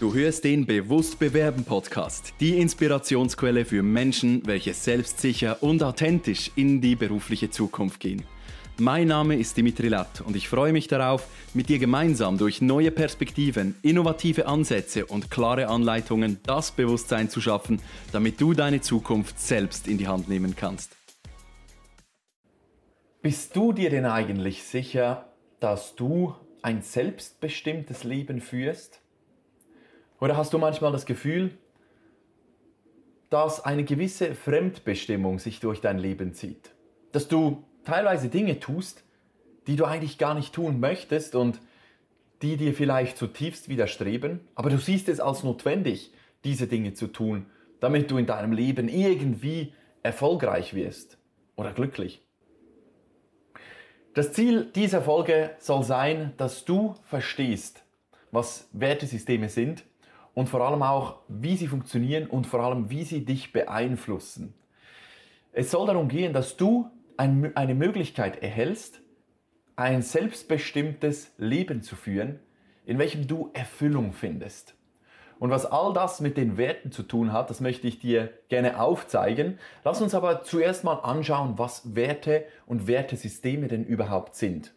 Du hörst den Bewusst Bewerben Podcast, die Inspirationsquelle für Menschen, welche selbstsicher und authentisch in die berufliche Zukunft gehen. Mein Name ist Dimitri Latt und ich freue mich darauf, mit dir gemeinsam durch neue Perspektiven, innovative Ansätze und klare Anleitungen das Bewusstsein zu schaffen, damit du deine Zukunft selbst in die Hand nehmen kannst. Bist du dir denn eigentlich sicher, dass du ein selbstbestimmtes Leben führst? Oder hast du manchmal das Gefühl, dass eine gewisse Fremdbestimmung sich durch dein Leben zieht? Dass du teilweise Dinge tust, die du eigentlich gar nicht tun möchtest und die dir vielleicht zutiefst widerstreben, aber du siehst es als notwendig, diese Dinge zu tun, damit du in deinem Leben irgendwie erfolgreich wirst oder glücklich. Das Ziel dieser Folge soll sein, dass du verstehst, was Wertesysteme sind und vor allem auch, wie sie funktionieren und vor allem, wie sie dich beeinflussen. Es soll darum gehen, dass du eine Möglichkeit erhältst, ein selbstbestimmtes Leben zu führen, in welchem du Erfüllung findest. Und was all das mit den Werten zu tun hat, das möchte ich dir gerne aufzeigen. Lass uns aber zuerst mal anschauen, was Werte und Wertesysteme denn überhaupt sind.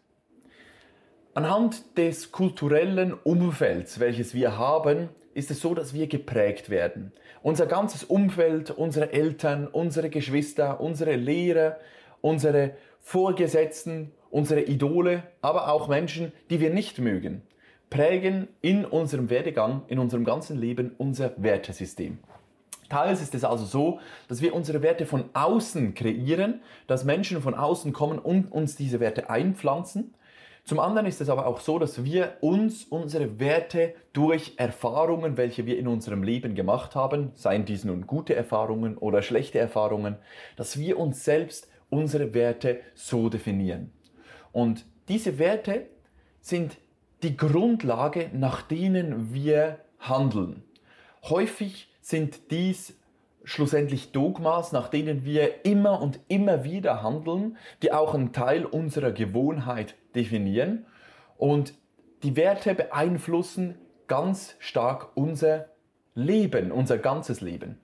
Anhand des kulturellen Umfelds, welches wir haben, ist es so, dass wir geprägt werden. Unser ganzes Umfeld, unsere Eltern, unsere Geschwister, unsere Lehrer, unsere Vorgesetzten, unsere Idole, aber auch Menschen, die wir nicht mögen, prägen in unserem Werdegang, in unserem ganzen Leben unser Wertesystem. Teils ist es also so, dass wir unsere Werte von außen kreieren, dass Menschen von außen kommen und uns diese Werte einpflanzen. Zum anderen ist es aber auch so, dass wir uns unsere Werte durch Erfahrungen, welche wir in unserem Leben gemacht haben, seien dies nun gute Erfahrungen oder schlechte Erfahrungen, dass wir uns selbst unsere Werte so definieren. Und diese Werte sind die Grundlage, nach denen wir handeln. Häufig sind dies schlussendlich Dogmas, nach denen wir immer und immer wieder handeln, die auch einen Teil unserer Gewohnheit definieren. Und die Werte beeinflussen ganz stark unser Leben, unser ganzes Leben.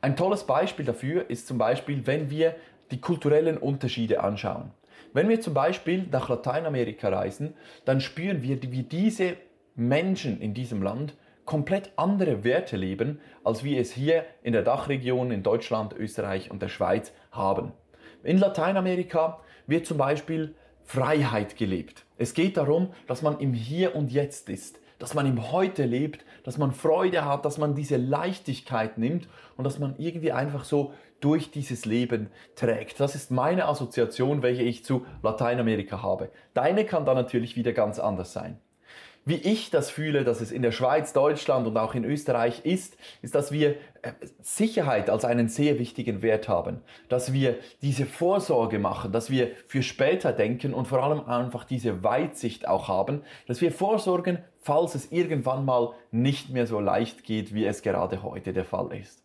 Ein tolles Beispiel dafür ist zum Beispiel, wenn wir die kulturellen Unterschiede anschauen. Wenn wir zum Beispiel nach Lateinamerika reisen, dann spüren wir, wie diese Menschen in diesem Land komplett andere Werte leben, als wir es hier in der Dachregion in Deutschland, Österreich und der Schweiz haben. In Lateinamerika wird zum Beispiel Freiheit gelebt. Es geht darum, dass man im Hier und Jetzt ist, dass man im Heute lebt, dass man Freude hat, dass man diese Leichtigkeit nimmt und dass man irgendwie einfach so durch dieses Leben trägt. Das ist meine Assoziation, welche ich zu Lateinamerika habe. Deine kann da natürlich wieder ganz anders sein. Wie ich das fühle, dass es in der Schweiz, Deutschland und auch in Österreich ist, ist, dass wir äh, Sicherheit als einen sehr wichtigen Wert haben, dass wir diese Vorsorge machen, dass wir für später denken und vor allem einfach diese Weitsicht auch haben, dass wir vorsorgen, falls es irgendwann mal nicht mehr so leicht geht, wie es gerade heute der Fall ist.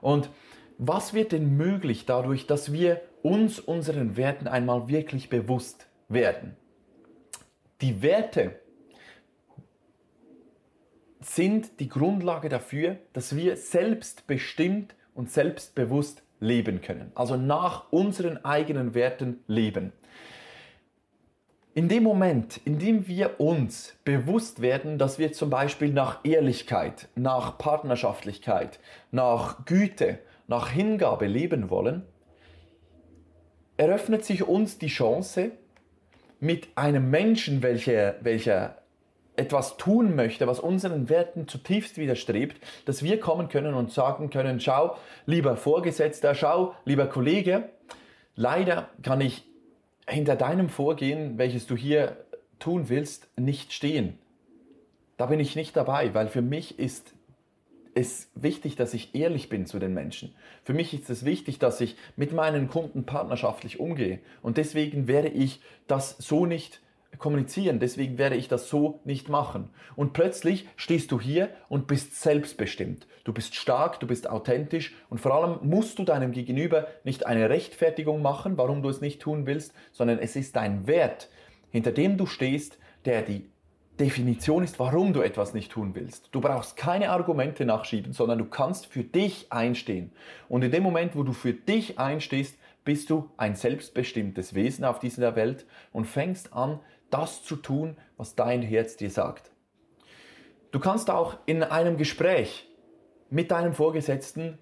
Und was wird denn möglich dadurch, dass wir uns unseren Werten einmal wirklich bewusst werden? Die Werte, sind die Grundlage dafür, dass wir selbstbestimmt und selbstbewusst leben können. Also nach unseren eigenen Werten leben. In dem Moment, in dem wir uns bewusst werden, dass wir zum Beispiel nach Ehrlichkeit, nach Partnerschaftlichkeit, nach Güte, nach Hingabe leben wollen, eröffnet sich uns die Chance, mit einem Menschen, welcher, welcher etwas tun möchte, was unseren Werten zutiefst widerstrebt, dass wir kommen können und sagen können, schau, lieber Vorgesetzter, schau, lieber Kollege, leider kann ich hinter deinem Vorgehen, welches du hier tun willst, nicht stehen. Da bin ich nicht dabei, weil für mich ist es wichtig, dass ich ehrlich bin zu den Menschen. Für mich ist es wichtig, dass ich mit meinen Kunden partnerschaftlich umgehe. Und deswegen werde ich das so nicht kommunizieren, deswegen werde ich das so nicht machen. Und plötzlich stehst du hier und bist selbstbestimmt. Du bist stark, du bist authentisch und vor allem musst du deinem Gegenüber nicht eine Rechtfertigung machen, warum du es nicht tun willst, sondern es ist dein Wert, hinter dem du stehst, der die Definition ist, warum du etwas nicht tun willst. Du brauchst keine Argumente nachschieben, sondern du kannst für dich einstehen. Und in dem Moment, wo du für dich einstehst, bist du ein selbstbestimmtes Wesen auf dieser Welt und fängst an, das zu tun, was dein Herz dir sagt. Du kannst auch in einem Gespräch mit deinem Vorgesetzten,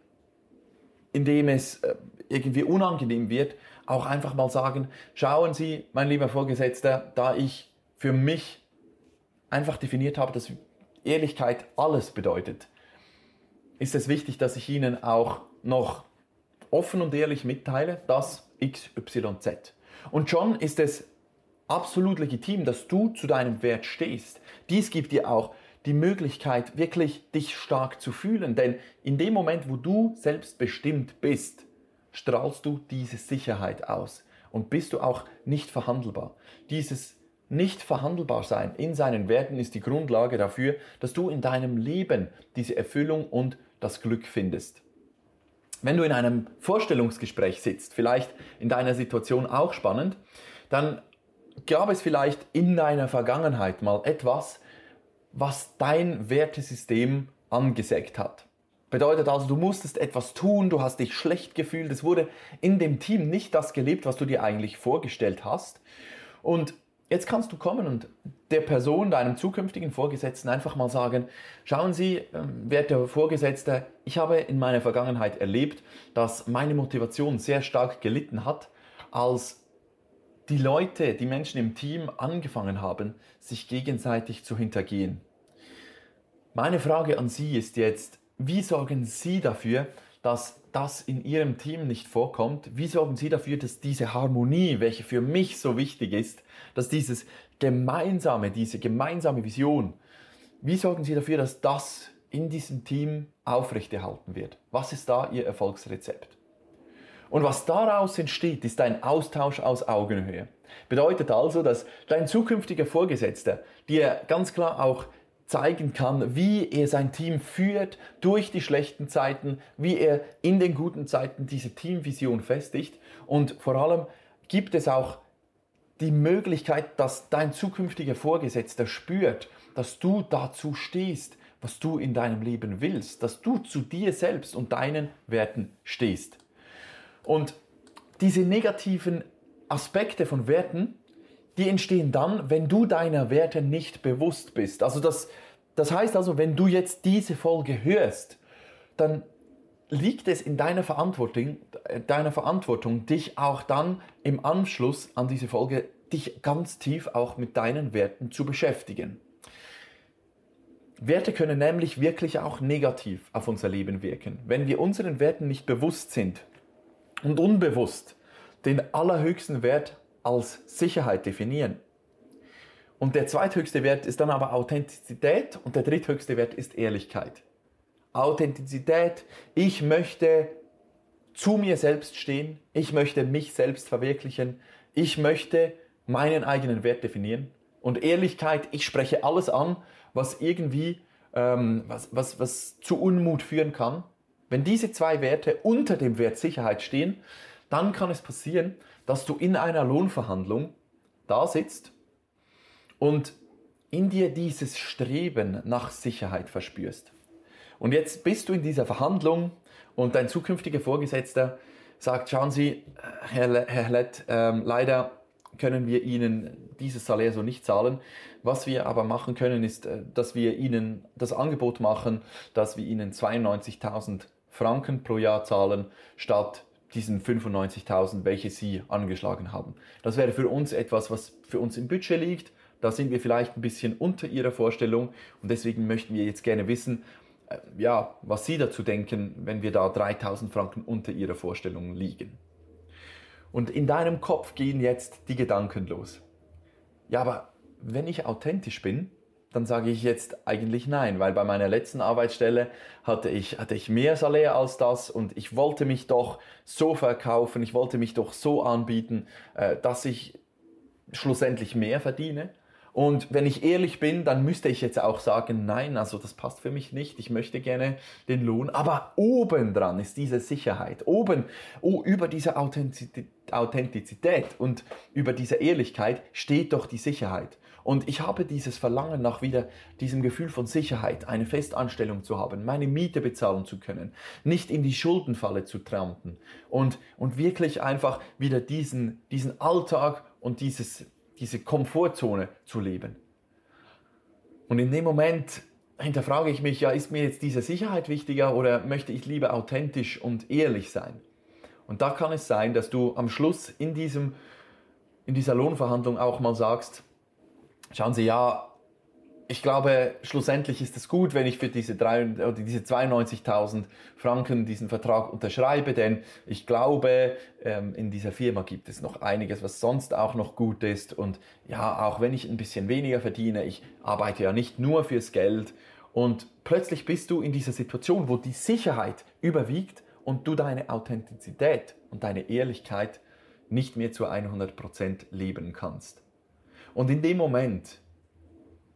in dem es äh, irgendwie unangenehm wird, auch einfach mal sagen, schauen Sie, mein lieber Vorgesetzter, da ich für mich einfach definiert habe, dass Ehrlichkeit alles bedeutet, ist es wichtig, dass ich Ihnen auch noch offen und ehrlich mitteile, dass XYZ. Und schon ist es absolut legitim, dass du zu deinem Wert stehst. Dies gibt dir auch die Möglichkeit, wirklich dich stark zu fühlen. Denn in dem Moment, wo du selbstbestimmt bist, strahlst du diese Sicherheit aus und bist du auch nicht verhandelbar. Dieses nicht verhandelbar sein in seinen Werten ist die Grundlage dafür, dass du in deinem Leben diese Erfüllung und das Glück findest. Wenn du in einem Vorstellungsgespräch sitzt, vielleicht in deiner Situation auch spannend, dann gab es vielleicht in deiner Vergangenheit mal etwas, was dein Wertesystem angesägt hat. Bedeutet also, du musstest etwas tun, du hast dich schlecht gefühlt, es wurde in dem Team nicht das gelebt, was du dir eigentlich vorgestellt hast. Und jetzt kannst du kommen und der Person, deinem zukünftigen Vorgesetzten einfach mal sagen, schauen Sie, ähm, werter Vorgesetzter, ich habe in meiner Vergangenheit erlebt, dass meine Motivation sehr stark gelitten hat, als die Leute, die Menschen im Team angefangen haben, sich gegenseitig zu hintergehen. Meine Frage an Sie ist jetzt, wie sorgen Sie dafür, dass das in Ihrem Team nicht vorkommt? Wie sorgen Sie dafür, dass diese Harmonie, welche für mich so wichtig ist, dass dieses gemeinsame, diese gemeinsame Vision, wie sorgen Sie dafür, dass das in diesem Team aufrechterhalten wird? Was ist da Ihr Erfolgsrezept? Und was daraus entsteht, ist ein Austausch aus Augenhöhe. Bedeutet also, dass dein zukünftiger Vorgesetzter dir ganz klar auch zeigen kann, wie er sein Team führt durch die schlechten Zeiten, wie er in den guten Zeiten diese Teamvision festigt und vor allem gibt es auch die Möglichkeit, dass dein zukünftiger Vorgesetzter spürt, dass du dazu stehst, was du in deinem Leben willst, dass du zu dir selbst und deinen Werten stehst. Und diese negativen Aspekte von Werten, die entstehen dann, wenn du deiner Werte nicht bewusst bist. Also das, das heißt also, wenn du jetzt diese Folge hörst, dann liegt es in deiner Verantwortung, deiner Verantwortung, dich auch dann im Anschluss an diese Folge, dich ganz tief auch mit deinen Werten zu beschäftigen. Werte können nämlich wirklich auch negativ auf unser Leben wirken. Wenn wir unseren Werten nicht bewusst sind und unbewusst den allerhöchsten Wert als Sicherheit definieren. Und der zweithöchste Wert ist dann aber Authentizität und der dritthöchste Wert ist Ehrlichkeit. Authentizität, ich möchte zu mir selbst stehen, ich möchte mich selbst verwirklichen, ich möchte meinen eigenen Wert definieren. Und Ehrlichkeit, ich spreche alles an, was irgendwie, ähm, was, was, was zu Unmut führen kann. Wenn diese zwei Werte unter dem Wert Sicherheit stehen, dann kann es passieren, dass du in einer Lohnverhandlung da sitzt und in dir dieses Streben nach Sicherheit verspürst. Und jetzt bist du in dieser Verhandlung und dein zukünftiger Vorgesetzter sagt, schauen Sie, Herr, Herr Lett, ähm, leider können wir Ihnen dieses Salär so nicht zahlen. Was wir aber machen können, ist, äh, dass wir Ihnen das Angebot machen, dass wir Ihnen 92.000 Franken pro Jahr zahlen, statt diesen 95.000, welche Sie angeschlagen haben. Das wäre für uns etwas, was für uns im Budget liegt. Da sind wir vielleicht ein bisschen unter Ihrer Vorstellung und deswegen möchten wir jetzt gerne wissen, äh, ja, was Sie dazu denken, wenn wir da 3.000 Franken unter Ihrer Vorstellung liegen. Und in deinem Kopf gehen jetzt die Gedanken los. Ja, aber wenn ich authentisch bin, dann sage ich jetzt eigentlich nein, weil bei meiner letzten Arbeitsstelle hatte ich, hatte ich mehr Salär als das und ich wollte mich doch so verkaufen, ich wollte mich doch so anbieten, äh, dass ich schlussendlich mehr verdiene. Und wenn ich ehrlich bin, dann müsste ich jetzt auch sagen, nein, also das passt für mich nicht, ich möchte gerne den Lohn. Aber obendran ist diese Sicherheit, oben oh, über diese Authentizität und über diese Ehrlichkeit steht doch die Sicherheit. Und ich habe dieses Verlangen nach wieder diesem Gefühl von Sicherheit, eine Festanstellung zu haben, meine Miete bezahlen zu können, nicht in die Schuldenfalle zu trampen und, und wirklich einfach wieder diesen, diesen Alltag und dieses, diese Komfortzone zu leben. Und in dem Moment hinterfrage ich mich, ja, ist mir jetzt diese Sicherheit wichtiger oder möchte ich lieber authentisch und ehrlich sein? Und da kann es sein, dass du am Schluss in, diesem, in dieser Lohnverhandlung auch mal sagst, schauen Sie, ja, ich glaube, schlussendlich ist es gut, wenn ich für diese, diese 92.000 Franken diesen Vertrag unterschreibe, denn ich glaube, ähm, in dieser Firma gibt es noch einiges, was sonst auch noch gut ist. Und ja, auch wenn ich ein bisschen weniger verdiene, ich arbeite ja nicht nur fürs Geld. Und plötzlich bist du in dieser Situation, wo die Sicherheit überwiegt und du deine Authentizität und deine Ehrlichkeit nicht mehr zu 100% leben kannst. Und in dem Moment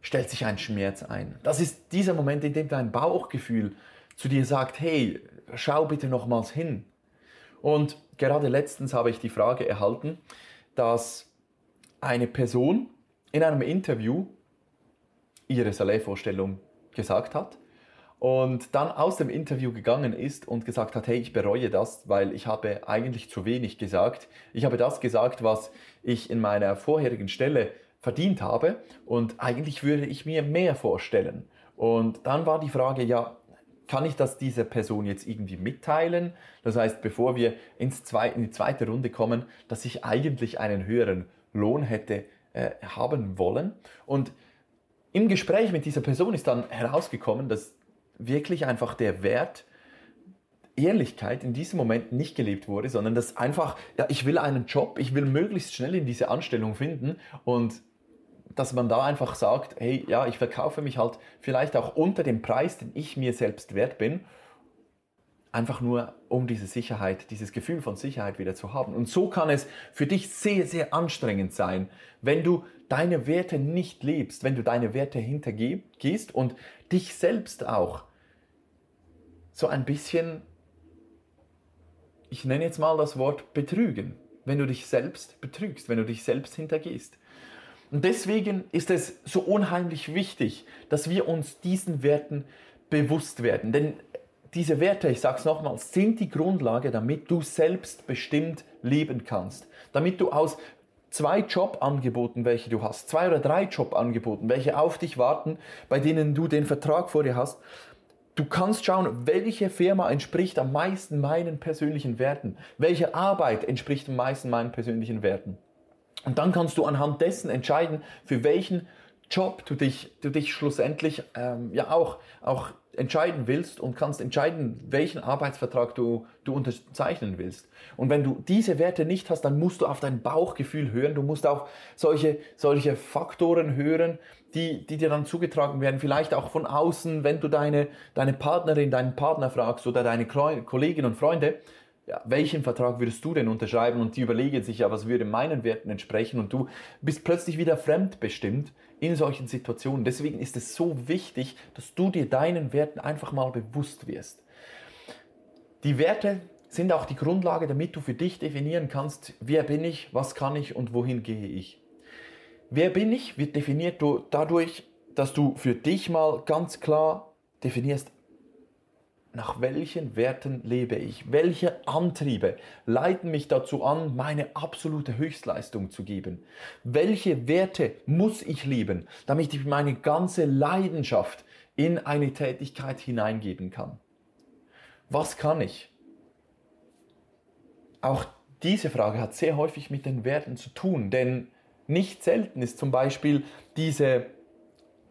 stellt sich ein Schmerz ein. Das ist dieser Moment, in dem dein Bauchgefühl zu dir sagt, hey, schau bitte nochmals hin. Und gerade letztens habe ich die Frage erhalten, dass eine Person in einem Interview ihre Salätvorstellung gesagt hat und dann aus dem Interview gegangen ist und gesagt hat, hey, ich bereue das, weil ich habe eigentlich zu wenig gesagt. Ich habe das gesagt, was ich in meiner vorherigen Stelle verdient habe und eigentlich würde ich mir mehr vorstellen. Und dann war die Frage, ja, kann ich das dieser Person jetzt irgendwie mitteilen? Das heißt, bevor wir ins zwei, in die zweite Runde kommen, dass ich eigentlich einen höheren Lohn hätte äh, haben wollen. Und im Gespräch mit dieser Person ist dann herausgekommen, dass wirklich einfach der Wert Ehrlichkeit in diesem Moment nicht gelebt wurde, sondern dass einfach, ja, ich will einen Job, ich will möglichst schnell in diese Anstellung finden und dass man da einfach sagt, hey, ja, ich verkaufe mich halt vielleicht auch unter dem Preis, den ich mir selbst wert bin, einfach nur um diese Sicherheit, dieses Gefühl von Sicherheit wieder zu haben. Und so kann es für dich sehr, sehr anstrengend sein, wenn du deine Werte nicht lebst, wenn du deine Werte hintergehst und dich selbst auch so ein bisschen, ich nenne jetzt mal das Wort betrügen, wenn du dich selbst betrügst, wenn du dich selbst hintergehst. Und deswegen ist es so unheimlich wichtig, dass wir uns diesen Werten bewusst werden. Denn diese Werte, ich sage es nochmals, sind die Grundlage, damit du selbstbestimmt leben kannst. Damit du aus zwei Jobangeboten, welche du hast, zwei oder drei Jobangeboten, welche auf dich warten, bei denen du den Vertrag vor dir hast, Du kannst schauen, welche Firma entspricht am meisten meinen persönlichen Werten, welche Arbeit entspricht am meisten meinen persönlichen Werten. Und dann kannst du anhand dessen entscheiden, für welchen Job du dich, du dich schlussendlich ähm, ja auch, auch entscheiden willst und kannst entscheiden, welchen Arbeitsvertrag du, du unterzeichnen willst. Und wenn du diese Werte nicht hast, dann musst du auf dein Bauchgefühl hören. Du musst auch solche, solche Faktoren hören, die, die dir dann zugetragen werden. Vielleicht auch von außen, wenn du deine, deine Partnerin, deinen Partner fragst oder deine Kollegen und Freunde ja, welchen Vertrag würdest du denn unterschreiben? Und die überlegen sich ja, was würde meinen Werten entsprechen? Und du bist plötzlich wieder fremdbestimmt in solchen Situationen. Deswegen ist es so wichtig, dass du dir deinen Werten einfach mal bewusst wirst. Die Werte sind auch die Grundlage, damit du für dich definieren kannst, wer bin ich, was kann ich und wohin gehe ich. Wer bin ich wird definiert dadurch, dass du für dich mal ganz klar definierst, nach welchen Werten lebe ich? Welche Antriebe leiten mich dazu an, meine absolute Höchstleistung zu geben? Welche Werte muss ich lieben, damit ich meine ganze Leidenschaft in eine Tätigkeit hineingeben kann? Was kann ich? Auch diese Frage hat sehr häufig mit den Werten zu tun, denn nicht selten ist zum Beispiel diese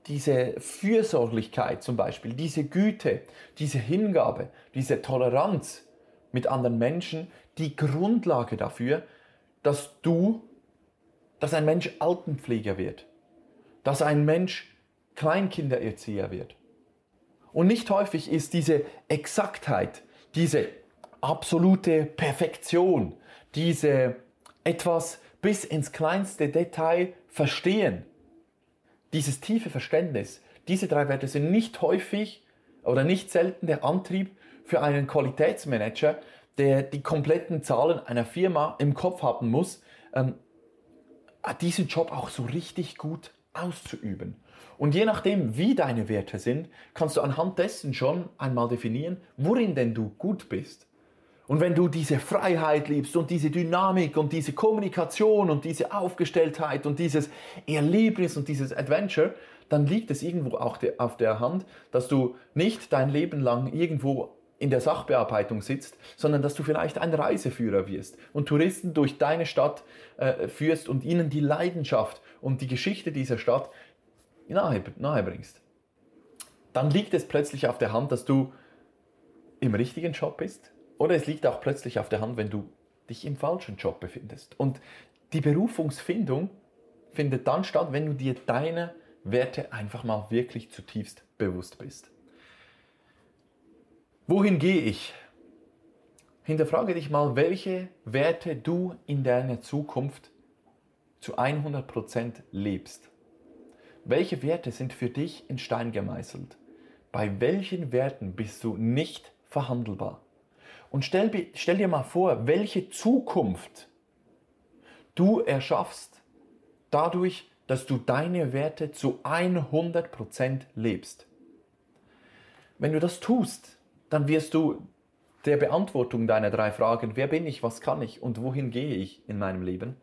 diese Fürsorglichkeit zum Beispiel, diese Güte, diese Hingabe, diese Toleranz mit anderen Menschen die Grundlage dafür, dass du, dass ein Mensch Altenpfleger wird, dass ein Mensch Kleinkindererzieher wird. Und nicht häufig ist diese Exaktheit, diese absolute Perfektion, diese etwas bis ins kleinste Detail verstehen, dieses tiefe Verständnis, diese drei Werte sind nicht häufig oder nicht selten der Antrieb für einen Qualitätsmanager, der die kompletten Zahlen einer Firma im Kopf haben muss, ähm, diesen Job auch so richtig gut auszuüben. Und je nachdem, wie deine Werte sind, kannst du anhand dessen schon einmal definieren, worin denn du gut bist. Und wenn du diese Freiheit liebst und diese Dynamik und diese Kommunikation und diese Aufgestelltheit und dieses Erlebnis und dieses Adventure, dann liegt es irgendwo auch auf der Hand, dass du nicht dein Leben lang irgendwo in der Sachbearbeitung sitzt, sondern dass du vielleicht ein Reiseführer wirst und Touristen durch deine Stadt äh, führst und ihnen die Leidenschaft und die Geschichte dieser Stadt nahe, nahe bringst, dann liegt es plötzlich auf der Hand, dass du im richtigen Job bist. Oder es liegt auch plötzlich auf der Hand, wenn du dich im falschen Job befindest. Und die Berufungsfindung findet dann statt, wenn du dir deine Werte einfach mal wirklich zutiefst bewusst bist. Wohin gehe ich? Hinterfrage dich mal, welche Werte du in deiner Zukunft zu 100% lebst. Welche Werte sind für dich in Stein gemeißelt? Bei welchen Werten bist du nicht verhandelbar? Und stell, stell dir mal vor, welche Zukunft du erschaffst dadurch, dass du deine Werte zu 100% lebst. Wenn du das tust, dann wirst du der Beantwortung deiner drei Fragen, wer bin ich, was kann ich und wohin gehe ich in meinem Leben,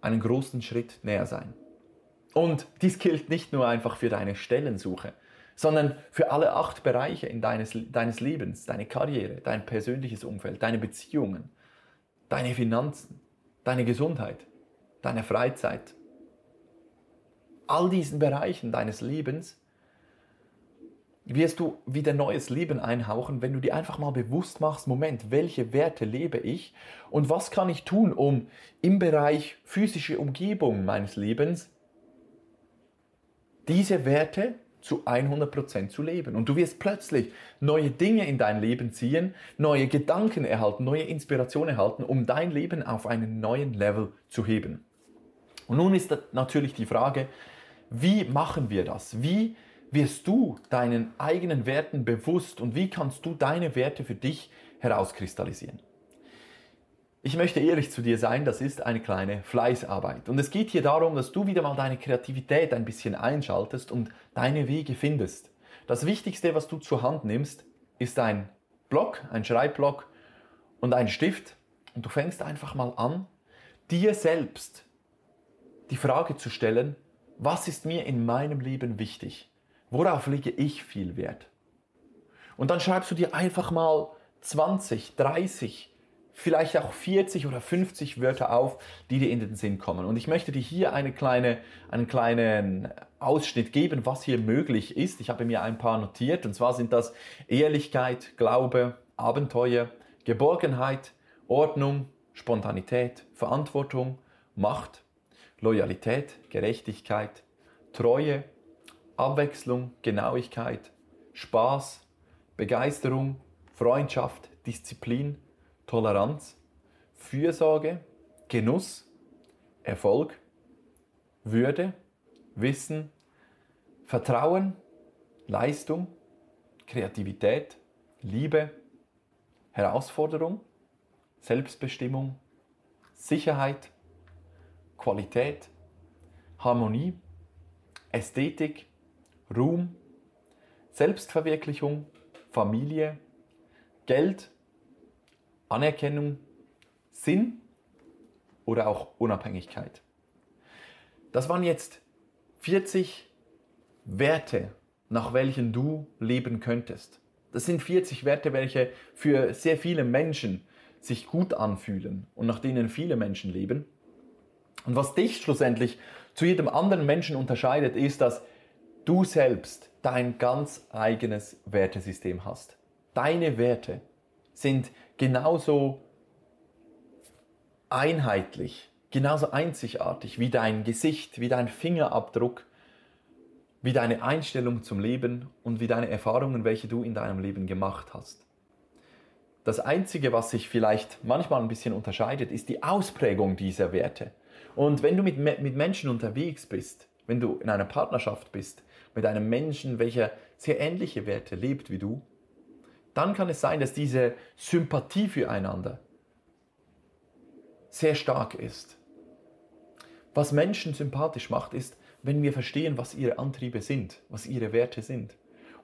einen großen Schritt näher sein. Und dies gilt nicht nur einfach für deine Stellensuche, sondern für alle acht Bereiche in deines, deines Lebens, deine Karriere, dein persönliches Umfeld, deine Beziehungen, deine Finanzen, deine Gesundheit, deine Freizeit. All diesen Bereichen deines Lebens wirst du wieder neues Leben einhauchen, wenn du dir einfach mal bewusst machst, Moment, welche Werte lebe ich und was kann ich tun, um im Bereich physische Umgebung meines Lebens diese Werte zu 100% zu leben. Und du wirst plötzlich neue Dinge in dein Leben ziehen, neue Gedanken erhalten, neue Inspiration erhalten, um dein Leben auf einen neuen Level zu heben. Und nun ist natürlich die Frage, wie machen wir das? Wie wirst du deinen eigenen Werten bewusst und wie kannst du deine Werte für dich herauskristallisieren? Ich möchte ehrlich zu dir sein, das ist eine kleine Fleißarbeit. Und es geht hier darum, dass du wieder mal deine Kreativität ein bisschen einschaltest und deine Wege findest. Das Wichtigste, was du zur Hand nimmst, ist ein Block, ein Schreibblock und ein Stift. Und du fängst einfach mal an, dir selbst die Frage zu stellen, was ist mir in meinem Leben wichtig? Worauf lege ich viel Wert? Und dann schreibst du dir einfach mal 20, 30, vielleicht auch 40 oder 50 Wörter auf, die dir in den Sinn kommen. Und ich möchte dir hier eine kleine, einen kleinen Ausschnitt geben, was hier möglich ist. Ich habe mir ein paar notiert. Und zwar sind das Ehrlichkeit, Glaube, Abenteuer, Geborgenheit, Ordnung, Spontanität, Verantwortung, Macht, Loyalität, Gerechtigkeit, Treue, Abwechslung, Genauigkeit, Spaß, Begeisterung, Freundschaft, Disziplin, Toleranz, Fürsorge, Genuss, Erfolg, Würde, Wissen, Vertrauen, Leistung, Kreativität, Liebe, Herausforderung, Selbstbestimmung, Sicherheit, Qualität, Harmonie, Ästhetik, Ruhm, Selbstverwirklichung, Familie, Geld, Anerkennung, Sinn oder auch Unabhängigkeit. Das waren jetzt 40 Werte, nach welchen du leben könntest. Das sind 40 Werte, welche für sehr viele Menschen sich gut anfühlen und nach denen viele Menschen leben. Und was dich schlussendlich zu jedem anderen Menschen unterscheidet, ist, dass du selbst dein ganz eigenes Wertesystem hast. Deine Werte sind genauso einheitlich, genauso einzigartig wie dein Gesicht, wie dein Fingerabdruck, wie deine Einstellung zum Leben und wie deine Erfahrungen, welche du in deinem Leben gemacht hast. Das Einzige, was sich vielleicht manchmal ein bisschen unterscheidet, ist die Ausprägung dieser Werte. Und wenn du mit, mit Menschen unterwegs bist, wenn du in einer Partnerschaft bist mit einem Menschen, welcher sehr ähnliche Werte lebt wie du, dann kann es sein, dass diese Sympathie füreinander sehr stark ist. Was Menschen sympathisch macht, ist, wenn wir verstehen, was ihre Antriebe sind, was ihre Werte sind.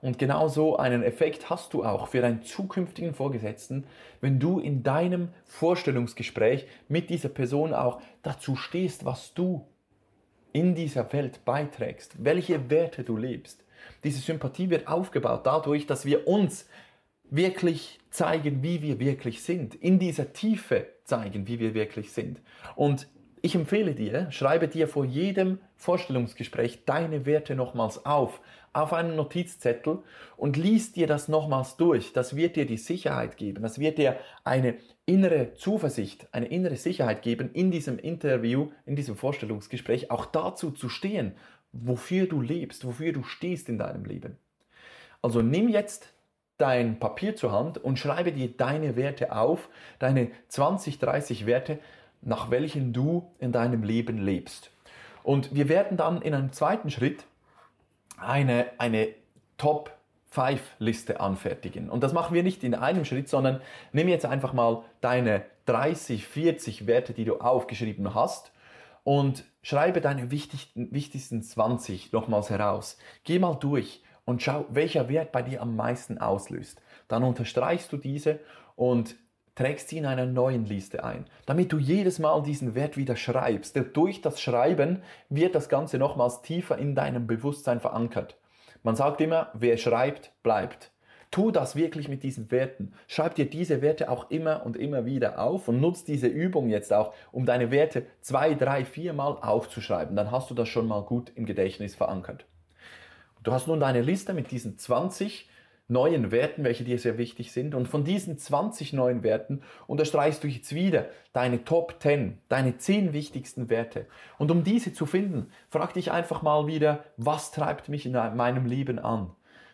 Und genau so einen Effekt hast du auch für deinen zukünftigen Vorgesetzten, wenn du in deinem Vorstellungsgespräch mit dieser Person auch dazu stehst, was du in dieser Welt beiträgst, welche Werte du lebst. Diese Sympathie wird aufgebaut dadurch, dass wir uns wirklich zeigen, wie wir wirklich sind, in dieser Tiefe zeigen, wie wir wirklich sind. Und ich empfehle dir, schreibe dir vor jedem Vorstellungsgespräch deine Werte nochmals auf, auf einen Notizzettel und lies dir das nochmals durch. Das wird dir die Sicherheit geben, das wird dir eine innere Zuversicht, eine innere Sicherheit geben, in diesem Interview, in diesem Vorstellungsgespräch auch dazu zu stehen, wofür du lebst, wofür du stehst in deinem Leben. Also nimm jetzt dein Papier zur Hand und schreibe dir deine Werte auf, deine 20, 30 Werte, nach welchen du in deinem Leben lebst. Und wir werden dann in einem zweiten Schritt eine, eine Top 5 Liste anfertigen. Und das machen wir nicht in einem Schritt, sondern nimm jetzt einfach mal deine 30, 40 Werte, die du aufgeschrieben hast und schreibe deine wichtigsten, wichtigsten 20 nochmals heraus. Geh mal durch und schau, welcher Wert bei dir am meisten auslöst. Dann unterstreichst du diese und trägst sie in einer neuen Liste ein, damit du jedes Mal diesen Wert wieder schreibst. Durch das Schreiben wird das Ganze nochmals tiefer in deinem Bewusstsein verankert. Man sagt immer, wer schreibt, bleibt. Tu das wirklich mit diesen Werten. Schreib dir diese Werte auch immer und immer wieder auf und nutz diese Übung jetzt auch, um deine Werte zwei, drei, vier Mal aufzuschreiben. Dann hast du das schon mal gut im Gedächtnis verankert. Du hast nun deine Liste mit diesen 20 neuen Werten, welche dir sehr wichtig sind. Und von diesen 20 neuen Werten unterstreichst du jetzt wieder deine Top 10, deine 10 wichtigsten Werte. Und um diese zu finden, frag dich einfach mal wieder, was treibt mich in meinem Leben an?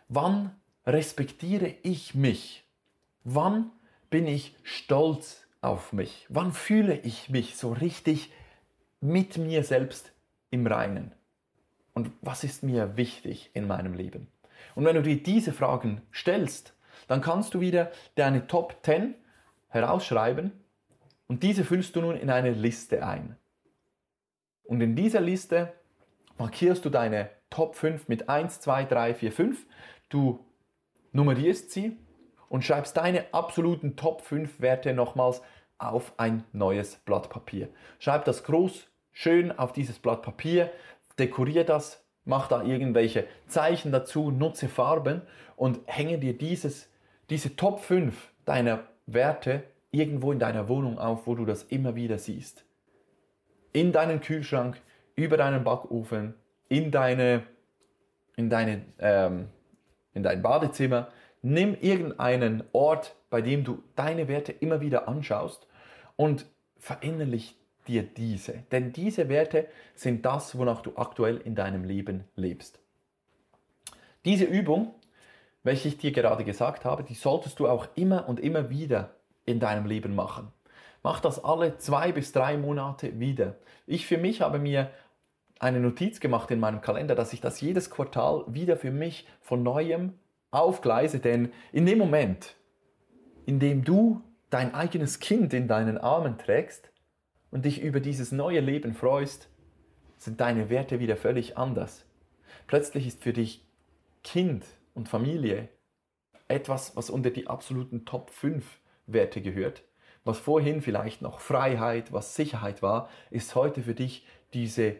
Wann respektiere ich mich? Wann bin ich stolz auf mich? Wann fühle ich mich so richtig mit mir selbst im Reinen? Und was ist mir wichtig in meinem Leben? Und wenn du dir diese Fragen stellst, dann kannst du wieder deine Top 10 herausschreiben und diese füllst du nun in eine Liste ein. Und in dieser Liste markierst du deine Top 5 mit 1, 2, 3, 4, 5. Du nummerierst sie und schreibst deine absoluten Top 5 Werte nochmals auf ein neues Blatt Papier. Schreib das groß, schön auf dieses Blatt Papier, dekorier das mach da irgendwelche Zeichen dazu, nutze Farben und hänge dir dieses, diese Top 5 deiner Werte irgendwo in deiner Wohnung auf, wo du das immer wieder siehst. In deinen Kühlschrank, über deinen Backofen, in, deine, in, deine, ähm, in dein Badezimmer. Nimm irgendeinen Ort, bei dem du deine Werte immer wieder anschaust und verinnerlich dir diese. Denn diese Werte sind das, wonach du aktuell in deinem Leben lebst. Diese Übung, welche ich dir gerade gesagt habe, die solltest du auch immer und immer wieder in deinem Leben machen. Mach das alle zwei bis drei Monate wieder. Ich für mich habe mir eine Notiz gemacht in meinem Kalender, dass ich das jedes Quartal wieder für mich von neuem aufgleise, denn in dem Moment, in dem du dein eigenes Kind in deinen Armen trägst, und dich über dieses neue Leben freust, sind deine Werte wieder völlig anders. Plötzlich ist für dich Kind und Familie etwas, was unter die absoluten Top 5 Werte gehört. Was vorhin vielleicht noch Freiheit, was Sicherheit war, ist heute für dich diese,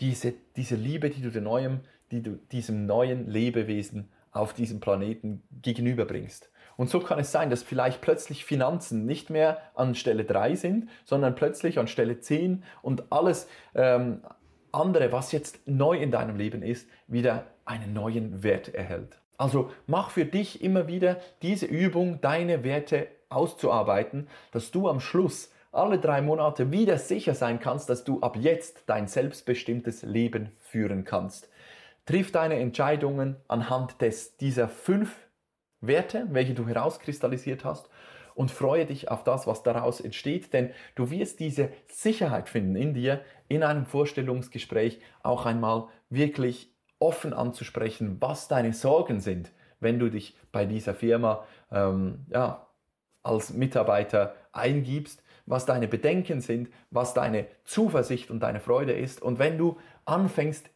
diese, diese Liebe, die du, dem neuen, die du diesem neuen Lebewesen auf diesem Planeten gegenüberbringst. Und so kann es sein, dass vielleicht plötzlich Finanzen nicht mehr an Stelle 3 sind, sondern plötzlich an Stelle 10 und alles ähm, andere, was jetzt neu in deinem Leben ist, wieder einen neuen Wert erhält. Also mach für dich immer wieder diese Übung, deine Werte auszuarbeiten, dass du am Schluss alle drei Monate wieder sicher sein kannst, dass du ab jetzt dein selbstbestimmtes Leben führen kannst. Triff deine Entscheidungen anhand des, dieser fünf Werte, welche du herauskristallisiert hast und freue dich auf das, was daraus entsteht, denn du wirst diese Sicherheit finden in dir, in einem Vorstellungsgespräch auch einmal wirklich offen anzusprechen, was deine Sorgen sind, wenn du dich bei dieser Firma ähm, ja, als Mitarbeiter eingibst, was deine Bedenken sind, was deine Zuversicht und deine Freude ist. Und wenn du anfängst,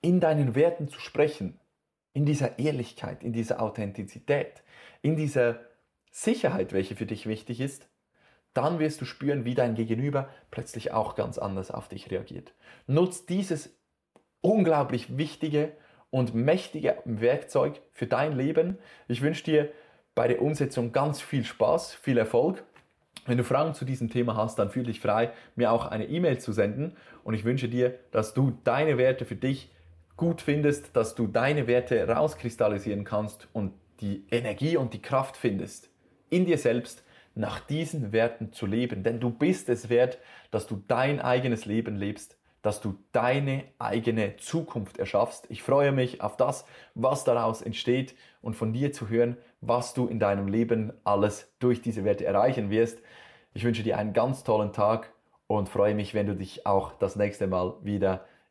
in deinen Werten zu sprechen, in dieser Ehrlichkeit, in dieser Authentizität, in dieser Sicherheit, welche für dich wichtig ist, dann wirst du spüren, wie dein Gegenüber plötzlich auch ganz anders auf dich reagiert. Nutz dieses unglaublich wichtige und mächtige Werkzeug für dein Leben. Ich wünsche dir bei der Umsetzung ganz viel Spaß, viel Erfolg. Wenn du Fragen zu diesem Thema hast, dann fühle dich frei, mir auch eine E-Mail zu senden. Und ich wünsche dir, dass du deine Werte für dich gut findest, dass du deine Werte rauskristallisieren kannst und die Energie und die Kraft findest, in dir selbst nach diesen Werten zu leben. Denn du bist es wert, dass du dein eigenes Leben lebst, dass du deine eigene Zukunft erschaffst. Ich freue mich auf das, was daraus entsteht und von dir zu hören, was du in deinem Leben alles durch diese Werte erreichen wirst. Ich wünsche dir einen ganz tollen Tag und freue mich, wenn du dich auch das nächste Mal wieder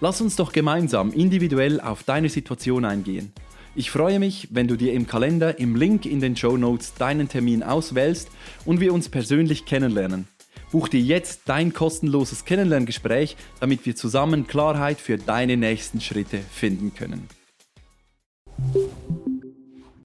Lass uns doch gemeinsam individuell auf deine Situation eingehen. Ich freue mich, wenn du dir im Kalender im Link in den Show Notes deinen Termin auswählst und wir uns persönlich kennenlernen. Buch dir jetzt dein kostenloses Kennenlerngespräch, damit wir zusammen Klarheit für deine nächsten Schritte finden können.